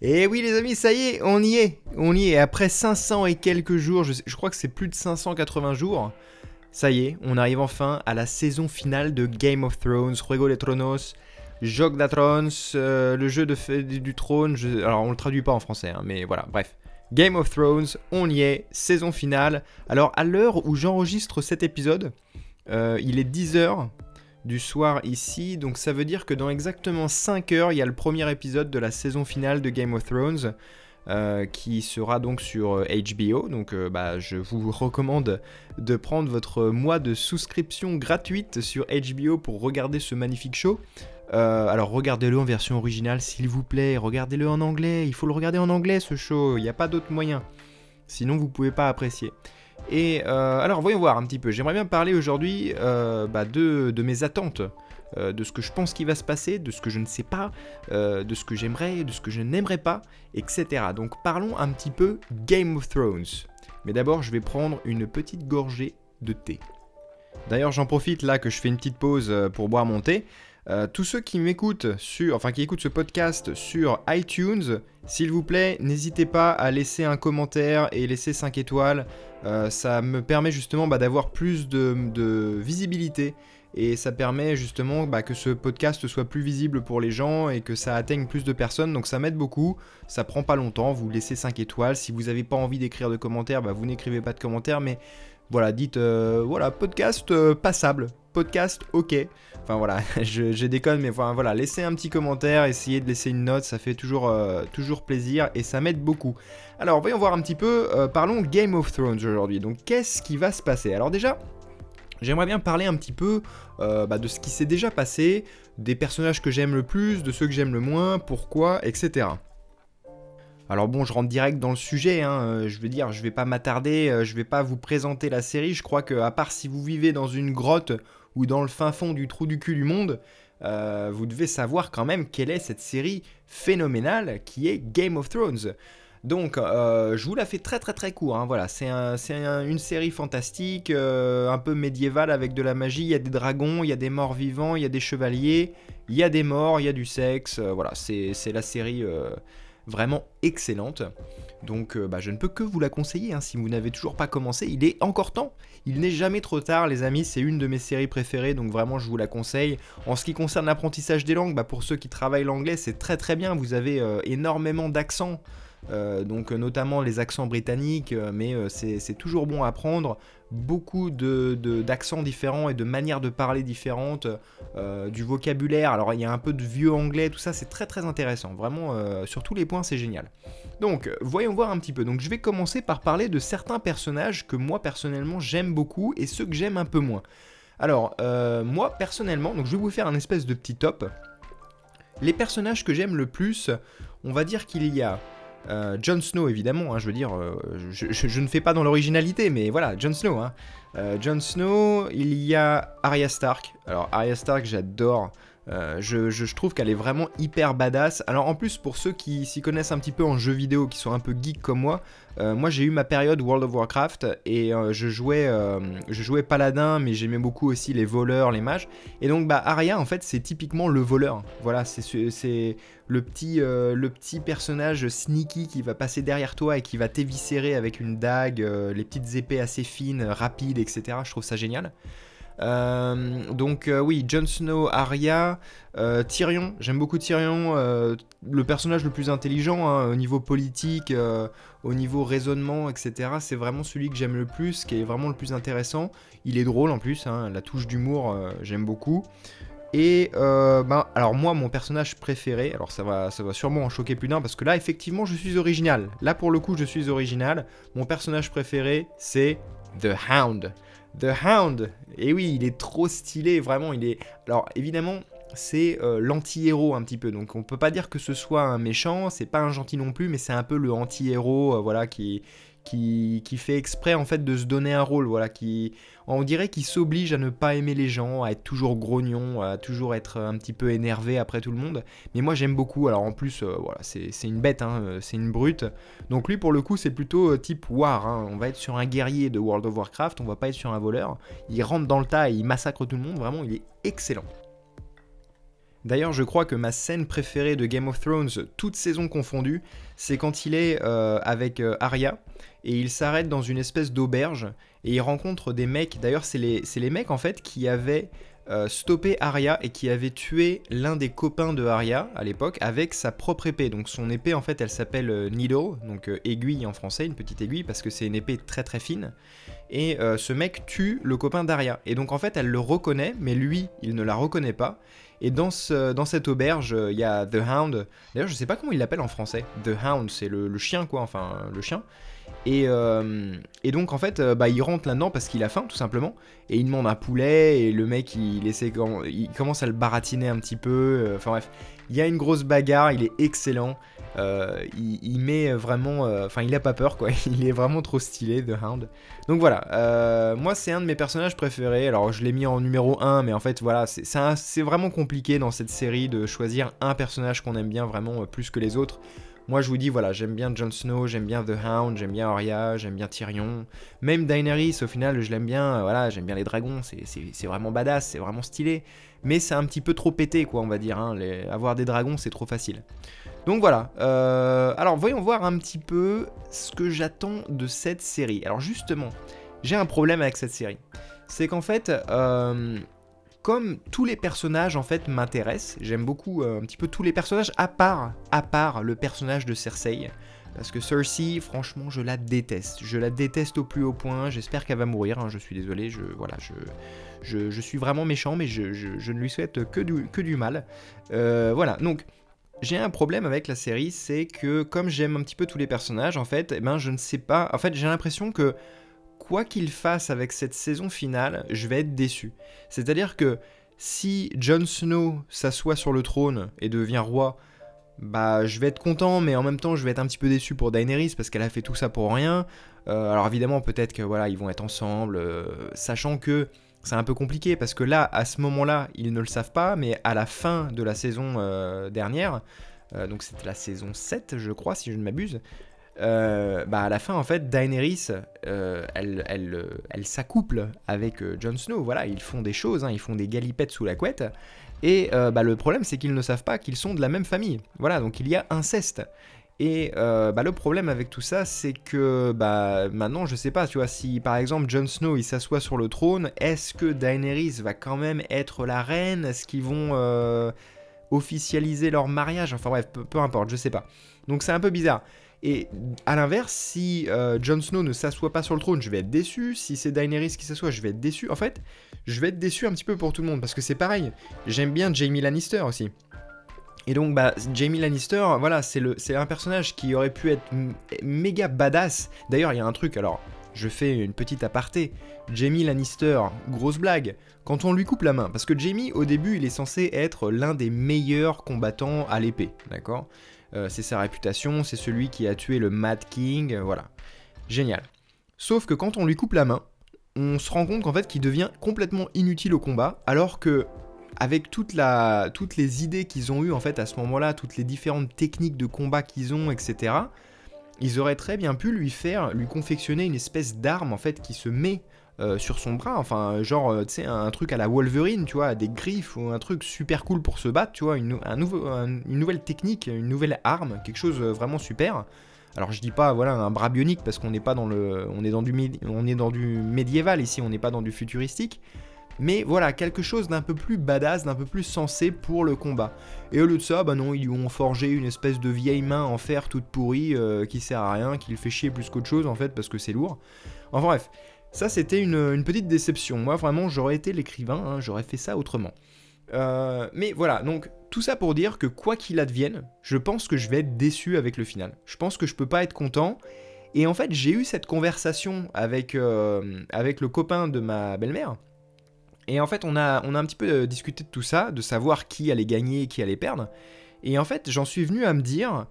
Et oui les amis, ça y est, on y est. On y est. Après 500 et quelques jours, je, crois que c'est plus de 580 jours, ça y est, on arrive enfin à la saison finale de Game of Thrones, Juego de Tronos, Jog de Thrones, euh, le jeu de, du trône. alors on le traduit pas en français, hein, mais voilà, bref. Game of Thrones, on y est, saison finale. Alors à l'heure où j'enregistre cet épisode, euh, il est 10h du soir ici, donc ça veut dire que dans exactement 5 heures, il y a le premier épisode de la saison finale de Game of Thrones. Euh, qui sera donc sur HBO. Donc bah, je vous recommande de prendre votre mois de souscription gratuite sur HBO pour regarder ce magnifique show. Euh, alors regardez-le en version originale s'il vous plaît, regardez-le en anglais, il faut le regarder en anglais ce show, il n'y a pas d'autre moyen. Sinon vous pouvez pas apprécier. Et euh, alors voyons voir un petit peu, j'aimerais bien parler aujourd'hui euh, bah, de, mes attentes, de ce que je pense qui va se passer, de ce que je ne sais pas, de ce que j'aimerais, de ce que je n'aimerais pas, etc. Donc parlons un petit peu Game of Thrones. Mais d'abord je vais prendre une petite gorgée de thé. D'ailleurs j'en profite là que je fais une petite pause pour boire mon thé. Euh, tous ceux qui m'écoutent sur, enfin qui écoutent ce podcast sur iTunes, s'il vous plaît, n'hésitez pas à laisser un commentaire et laisser 5 étoiles. Euh, ça me permet justement bah, d'avoir plus de, visibilité et ça permet justement bah, que ce podcast soit plus visible pour les gens et que ça atteigne plus de personnes. Donc ça m'aide beaucoup. Ça prend pas longtemps. Vous laissez 5 étoiles. Si vous n'avez pas envie d'écrire de commentaires, bah, vous n'écrivez pas de commentaires. Mais voilà, dites euh, voilà podcast passable, podcast ok. Enfin voilà, je, déconne, mais voilà, laissez un petit commentaire, essayez de laisser une note, ça fait toujours, euh, toujours plaisir et ça m'aide beaucoup. Alors voyons voir un petit peu, euh, parlons Game of Thrones aujourd'hui. Donc qu'est-ce qui va se passer? Alors déjà, J'aimerais bien parler un petit peu euh, bah, de ce qui s'est déjà passé, des personnages que j'aime le plus, de ceux que j'aime le moins, pourquoi, etc. Alors bon, je rentre direct dans le sujet, hein, je veux dire, je vais pas m'attarder, je vais pas vous présenter la série, je crois que à part si vous vivez dans une grotte ou dans le fin fond du trou du cul du monde, euh, vous devez savoir quand même quelle est cette série phénoménale qui est Game of Thrones. Donc, euh, je vous la fais très très très court. Hein, voilà, c'est une série fantastique, euh, un peu médiévale avec de la magie. Il y a des dragons, il y a des morts vivants, il y a des chevaliers, il y a des morts, il y a du sexe. voilà, c'est la série vraiment excellente. Donc euh, bah, je ne peux que vous la conseiller, hein. si vous n'avez toujours pas commencé, il est encore temps. Il n'est jamais trop tard les amis, c'est une de mes séries préférées, donc vraiment je vous la conseille. En ce qui concerne l'apprentissage des langues, bah, pour ceux qui travaillent l'anglais, c'est très très bien, vous avez euh, énormément d'accents. Euh, donc notamment les accents britanniques, mais c'est toujours bon à apprendre beaucoup d'accents de, différents et de manières de parler différentes, euh, du vocabulaire. Alors il y a un peu de vieux anglais, tout ça, c'est très très intéressant. Vraiment, euh, sur tous les points, c'est génial. Donc, voyons voir un petit peu. Donc, je vais commencer par parler de certains personnages que moi personnellement j'aime beaucoup et ceux que j'aime un peu moins. Alors, euh, moi personnellement, donc je vais vous faire un espèce de petit top. Les personnages que j'aime le plus, on va dire qu'il y a euh, Jon Snow, évidemment, hein, je veux dire, euh, je, ne fais pas dans l'originalité, mais voilà, Jon Snow. Hein. Euh, Jon Snow, il y a Arya Stark. Alors, Arya Stark, j'adore. Je, trouve qu'elle est vraiment hyper badass. Alors en plus, pour ceux qui s'y connaissent un petit peu en jeux vidéo, qui sont un peu geeks comme moi, euh, moi j'ai eu ma période World of Warcraft et euh, je, jouais, euh, je jouais paladin mais j'aimais beaucoup aussi les voleurs, les mages. Et donc bah Arya en fait c'est typiquement le voleur. Voilà, c'est le petit, le petit personnage sneaky qui va passer derrière toi et qui va t'éviscérer avec une dague, les petites épées assez fines, rapides, etc. Je trouve ça génial. Euh, donc euh, oui, Jon Snow, Arya, euh, Tyrion, j'aime beaucoup Tyrion, le personnage le plus intelligent hein, au niveau politique, au niveau raisonnement, etc. C'est vraiment celui que j'aime le plus, qui est vraiment le plus intéressant. Il est drôle en plus, hein, la touche d'humour, j'aime beaucoup. Et ben, alors moi, mon personnage préféré, alors ça va, ça va sûrement en choquer plus d'un, parce que là, effectivement, je suis original. Là, pour le coup, je suis original. Mon personnage préféré, c'est The Hound. The Hound, et oui, il est trop stylé, vraiment, il est... Alors évidemment, c'est euh, l'anti-héros un petit peu, donc on peut pas dire que ce soit un méchant, c'est pas un gentil non plus, mais c'est un peu le anti-héros, euh, voilà, qui, qui, fait exprès en fait de se donner un rôle, voilà, qui on dirait qu'il s'oblige à ne pas aimer les gens, à être toujours grognon, à toujours être un petit peu énervé après tout le monde. Mais moi j'aime beaucoup, alors en plus, euh, voilà, c'est une bête, hein, euh, c'est une brute. Donc lui pour le coup c'est plutôt euh, type War, hein. on va être sur un guerrier de World of Warcraft, on va pas être sur un voleur. Il rentre dans le tas et il massacre tout le monde, vraiment il est excellent. D'ailleurs, je crois que ma scène préférée de Game of Thrones, toute saison confondue, c'est quand il est euh, avec euh, Arya et il s'arrête dans une espèce d'auberge et il rencontre des mecs. D'ailleurs, c'est les, mecs en fait qui avaient euh, stoppé Arya et qui avaient tué l'un des copains de Arya à l'époque avec sa propre épée. Donc son épée en fait, elle s'appelle Needle, donc aiguille en français, une petite aiguille parce que c'est une épée très très fine. Et ce mec tue le copain d'Arya. Et donc en fait, elle le reconnaît, mais lui, il ne la reconnaît pas. Et dans, ce, dans cette auberge, euh, il y a The Hound. D'ailleurs, je sais pas comment il l'appelle en français. The Hound, c'est le, chien, quoi, enfin, le chien. Et, euh, et donc, en fait, euh, bah, il rentre là-dedans parce qu'il a faim, tout simplement. Et il demande un poulet, et le mec, il, essaie, il commence à le baratiner un petit peu. Enfin, bref, il y a une grosse bagarre, il est excellent. Euh, il, met vraiment. Euh, enfin, il a pas peur, quoi. Il est vraiment trop stylé, The Hound. Donc voilà, euh, moi, c'est un de mes personnages préférés. Alors, je l'ai mis en numéro 1, mais en fait, voilà, c'est vraiment compliqué dans cette série de choisir un personnage qu'on aime bien vraiment plus que les autres. Moi, je vous dis, voilà, j'aime bien Jon Snow, j'aime bien The Hound, j'aime bien Arya, j'aime bien Tyrion. Même Daenerys, au final, je l'aime bien. Voilà, j'aime bien les dragons, c'est vraiment badass, c'est vraiment stylé. Mais c'est un petit peu trop pété, quoi, on va dire. Hein. Avoir des dragons, c'est trop facile. Donc voilà. Euh, alors, voyons voir un petit peu ce que j'attends de cette série. Alors, justement, j'ai un problème avec cette série. C'est qu'en fait, euh, comme tous les personnages en fait m'intéressent, j'aime beaucoup euh, un petit peu tous les personnages à part, à part le personnage de Cersei. Parce que Cersei, franchement, je la déteste. Je la déteste au plus haut point. J'espère qu'elle va mourir. Hein. Je suis désolé. Je, voilà, je, je, suis vraiment méchant, mais je, je, ne lui souhaite que du, que du mal. Euh, voilà, donc j'ai un problème avec la série, c'est que comme j'aime un petit peu tous les personnages, en fait, eh ben, je ne sais pas. En fait, j'ai l'impression que quoi qu'il fasse avec cette saison finale, je vais être déçu. C'est-à-dire que si Jon Snow s'assoit sur le trône et devient roi, bah je vais être content, mais en même temps je vais être un petit peu déçu pour Daenerys parce qu'elle a fait tout ça pour rien. Euh, alors évidemment peut-être que voilà ils vont être ensemble, euh, sachant que c'est un peu compliqué parce que là à ce moment-là ils ne le savent pas, mais à la fin de la saison euh, dernière, donc c'était la saison 7 je crois si je ne m'abuse, euh, bah à la fin en fait Daenerys euh, elle, elle, euh, elle s'accouple avec Jon Snow. Voilà ils font des choses hein, ils font des galipettes sous la couette. Et bah, le problème c'est qu'ils ne savent pas qu'ils sont de la même famille. Voilà donc il y a inceste. Et bah, le problème avec tout ça c'est que bah maintenant je sais pas tu vois si par exemple Jon Snow il s'assoit sur le trône est-ce que Daenerys va quand même être la reine? Est-ce qu'ils vont officialiser leur mariage? Enfin bref peu, peu importe je sais pas. Donc c'est un peu bizarre et à l'inverse, si euh, Jon Snow ne s'assoit pas sur le trône, je vais être déçu. Si c'est Daenerys qui s'assoit, je vais être déçu. En fait, je vais être déçu un petit peu pour tout le monde parce que c'est pareil. J'aime bien Jamie Lannister aussi. Et donc, bah, Jamie Lannister, voilà, c'est un personnage qui aurait pu être méga badass. D'ailleurs, il y a un truc, alors, je fais une petite aparté. Jamie Lannister, grosse blague, quand on lui coupe la main, parce que Jamie, au début, il est censé être l'un des meilleurs combattants à l'épée, d'accord? C'est sa réputation, c'est celui qui a tué le Mad King, euh, voilà. Génial. Sauf que quand on lui coupe la main, on se rend compte qu'en fait qu'il devient complètement inutile au combat, alors que avec toutes les idées qu'ils ont eues en fait à ce moment-là, toutes les différentes techniques de combat qu'ils ont, etc., ils auraient très bien pu lui faire, lui confectionner une espèce d'arme en fait qui se met euh, sur son bras, enfin genre euh, tu sais un truc à la Wolverine, tu vois, des griffes ou un truc super cool pour se battre, tu vois, une, nouvelle technique, une nouvelle arme, quelque chose euh, vraiment super. Alors je dis pas voilà un bras bionique parce qu'on n'est pas dans le, on est dans du, on est dans du médiéval ici, on n'est pas dans du futuristique. Mais voilà, quelque chose d'un peu plus badass, d'un peu plus sensé pour le combat. Et au lieu de ça, bah non, ils lui ont forgé une espèce de vieille main en fer toute pourrie qui sert à rien, qui le fait chier plus qu'autre chose en fait parce que c'est lourd. Enfin bref, ça, c'était une, petite déception. Moi, vraiment, j'aurais été l'écrivain, hein, j'aurais fait ça autrement. Euh, mais voilà, donc tout ça pour dire que quoi qu'il advienne, je pense que je vais être déçu avec le final. Je pense que je peux pas être content. Et en fait, j'ai eu cette conversation avec, euh, le copain de ma belle-mère. Et en fait, on a, on a un petit peu euh, discuté de tout ça, de savoir qui allait gagner et qui allait perdre. Et en fait, j'en suis venu à me dire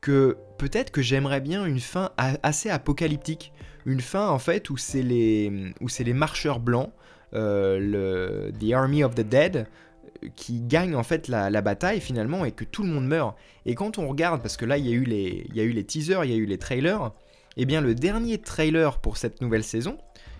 que peut-être que j'aimerais bien une fin assez apocalyptique. Une fin en fait où c'est les, où les marcheurs blancs, euh, le The Army of the Dead, qui gagnent en fait la, bataille finalement et que tout le monde meurt. Et quand on regarde, parce que là il y a eu les, il y a eu les teasers, il y a eu les trailers, et eh bien le dernier trailer pour cette nouvelle saison,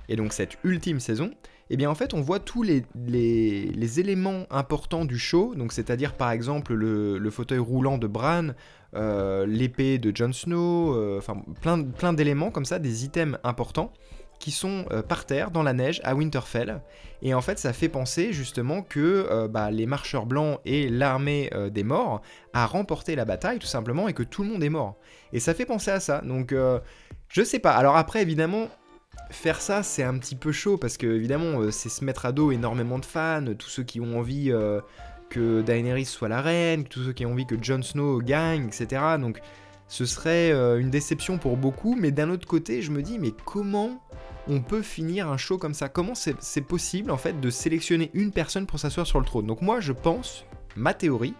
et donc cette ultime saison, eh bien en fait on voit tous les, les, éléments importants du show, donc c'est-à-dire par exemple le, fauteuil roulant de Bran, l'épée de Jon Snow, euh, enfin plein, plein d'éléments comme ça, des items importants qui sont euh, par terre dans la neige à Winterfell. Et en fait, ça fait penser justement que bah, les marcheurs blancs et l'armée des morts a remporté la bataille tout simplement et que tout le monde est mort. Et ça fait penser à ça. Donc, je sais pas. Alors après, évidemment, faire ça, c'est un petit peu chaud parce que évidemment, euh, c'est se mettre à dos énormément de fans, tous ceux qui ont envie euh, que Daenerys soit la reine, tous ceux qui ont envie que Jon Snow gagne, etc. Donc, ce serait euh, une déception pour beaucoup. Mais d'un autre côté, je me dis, mais comment on peut finir un show comme ça? Comment c'est possible en fait de sélectionner une personne pour s'asseoir sur le trône? Donc moi, je pense, ma théorie,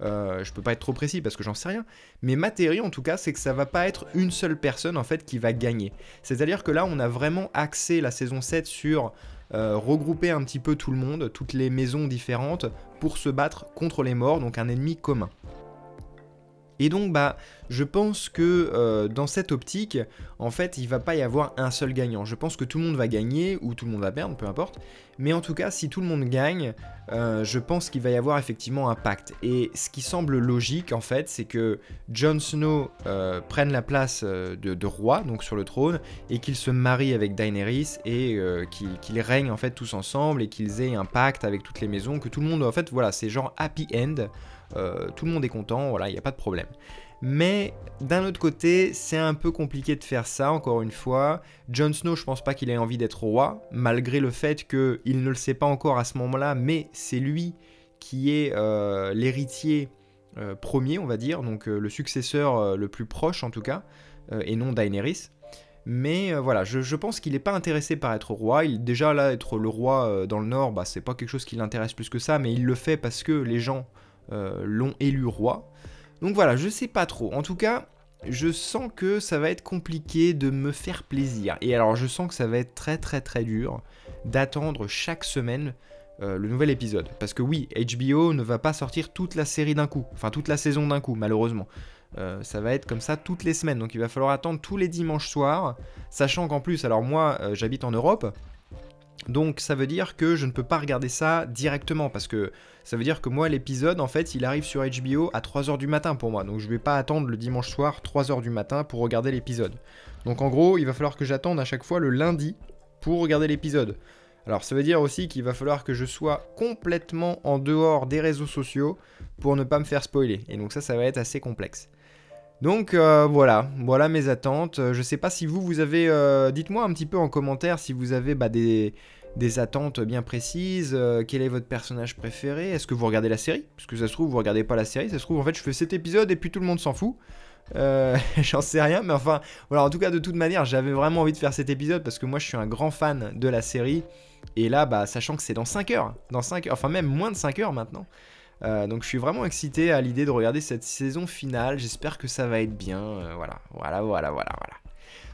euh, je peux pas être trop précis parce que j'en sais rien. Mais ma théorie en tout cas, c'est que ça va pas être une seule personne en fait qui va gagner. C'est-à-dire que là, on a vraiment axé la saison 7 sur euh, regrouper un petit peu tout le monde, toutes les maisons différentes, pour se battre contre les morts, donc un ennemi commun. Et donc, bah, je pense que euh, dans cette optique, en fait, il va pas y avoir un seul gagnant. Je pense que tout le monde va gagner ou tout le monde va perdre, peu importe. Mais en tout cas, si tout le monde gagne, euh, je pense qu'il va y avoir effectivement un pacte. Et ce qui semble logique, en fait, c'est que Jon Snow euh, prenne la place de, roi, donc sur le trône, et qu'il se marie avec Daenerys et qu'ils règnent en fait tous ensemble et qu'ils aient un pacte avec toutes les maisons, que tout le monde, en fait, voilà, c'est genre happy end. Tout le monde est content, voilà, il n'y a pas de problème. Mais d'un autre côté, c'est un peu compliqué de faire ça, encore une fois. Jon Snow, je pense pas qu'il ait envie d'être roi, malgré le fait qu'il ne le sait pas encore à ce moment-là, mais c'est lui qui est euh, l'héritier euh, premier, on va dire, donc le successeur le plus proche en tout cas, et non Daenerys. Mais voilà, je, pense qu'il n'est pas intéressé par être roi. Il, déjà là, être le roi dans le Nord, bah, c'est pas quelque chose qui l'intéresse plus que ça, mais il le fait parce que les gens euh, l'ont élu roi. Donc voilà, je sais pas trop. En tout cas, je sens que ça va être compliqué de me faire plaisir. Et alors, je sens que ça va être très très très dur d'attendre chaque semaine euh, le nouvel épisode. Parce que oui, HBO ne va pas sortir toute la série d'un coup, enfin toute la saison d'un coup, malheureusement. Euh, ça va être comme ça toutes les semaines, donc il va falloir attendre tous les dimanches soirs, sachant qu'en plus, alors moi j'habite en Europe, donc ça veut dire que je ne peux pas regarder ça directement parce que ça veut dire que moi l'épisode en fait il arrive sur HBO à 3h du matin pour moi. Donc je vais pas attendre le dimanche soir 3h du matin pour regarder l'épisode. Donc en gros il va falloir que j'attende à chaque fois le lundi pour regarder l'épisode. Alors ça veut dire aussi qu'il va falloir que je sois complètement en dehors des réseaux sociaux pour ne pas me faire spoiler. Et donc ça ça va être assez complexe. Donc euh, voilà, voilà mes attentes. Euh, je sais pas si vous, vous avez... Euh, dites-moi un petit peu en commentaire si vous avez bah, des, attentes bien précises. quel est votre personnage préféré? Est-ce que vous regardez la série? Parce que ça se trouve, vous regardez pas la série. Ça se trouve, en fait, je fais cet épisode et puis tout le monde s'en fout. J'en sais rien, mais enfin, voilà, en tout cas, de toute manière, j'avais vraiment envie de faire cet épisode parce que moi, je suis un grand fan de la série. Et là, bah, sachant que c'est dans 5 heures, dans 5 heures, enfin même moins de 5 heures maintenant, euh, donc je suis vraiment excité à l'idée de regarder cette saison finale. J'espère que ça va être bien. Euh, voilà, voilà, voilà, voilà, voilà.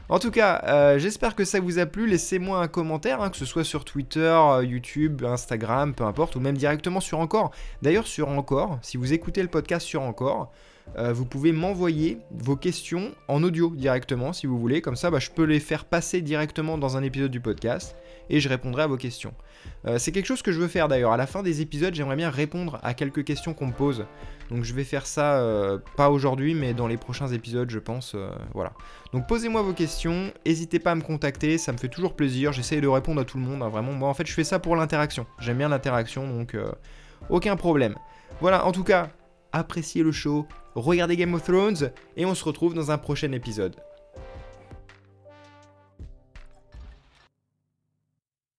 En tout cas, euh, j'espère que ça vous a plu. Laissez-moi un commentaire, hein, que ce soit sur Twitter, YouTube, Instagram, peu importe, ou même directement sur Encore. D'ailleurs, sur Encore, si vous écoutez le podcast sur Encore, vous pouvez m'envoyer vos questions en audio directement si vous voulez. Comme ça, bah, je peux les faire passer directement dans un épisode du podcast et je répondrai à vos questions. Euh, c'est quelque chose que je veux faire d'ailleurs. À la fin des épisodes, j'aimerais bien répondre à quelques questions qu'on me pose. Donc je vais faire ça, euh, pas aujourd'hui, mais dans les prochains épisodes, je pense. Euh, voilà. Donc posez-moi vos questions, n'hésitez pas à me contacter, ça me fait toujours plaisir. J'essaye de répondre à tout le monde, hein, vraiment. Moi, en fait, je fais ça pour l'interaction. J'aime bien l'interaction, donc aucun problème. Voilà, en tout cas, appréciez le show, regardez Game of Thrones, et on se retrouve dans un prochain épisode.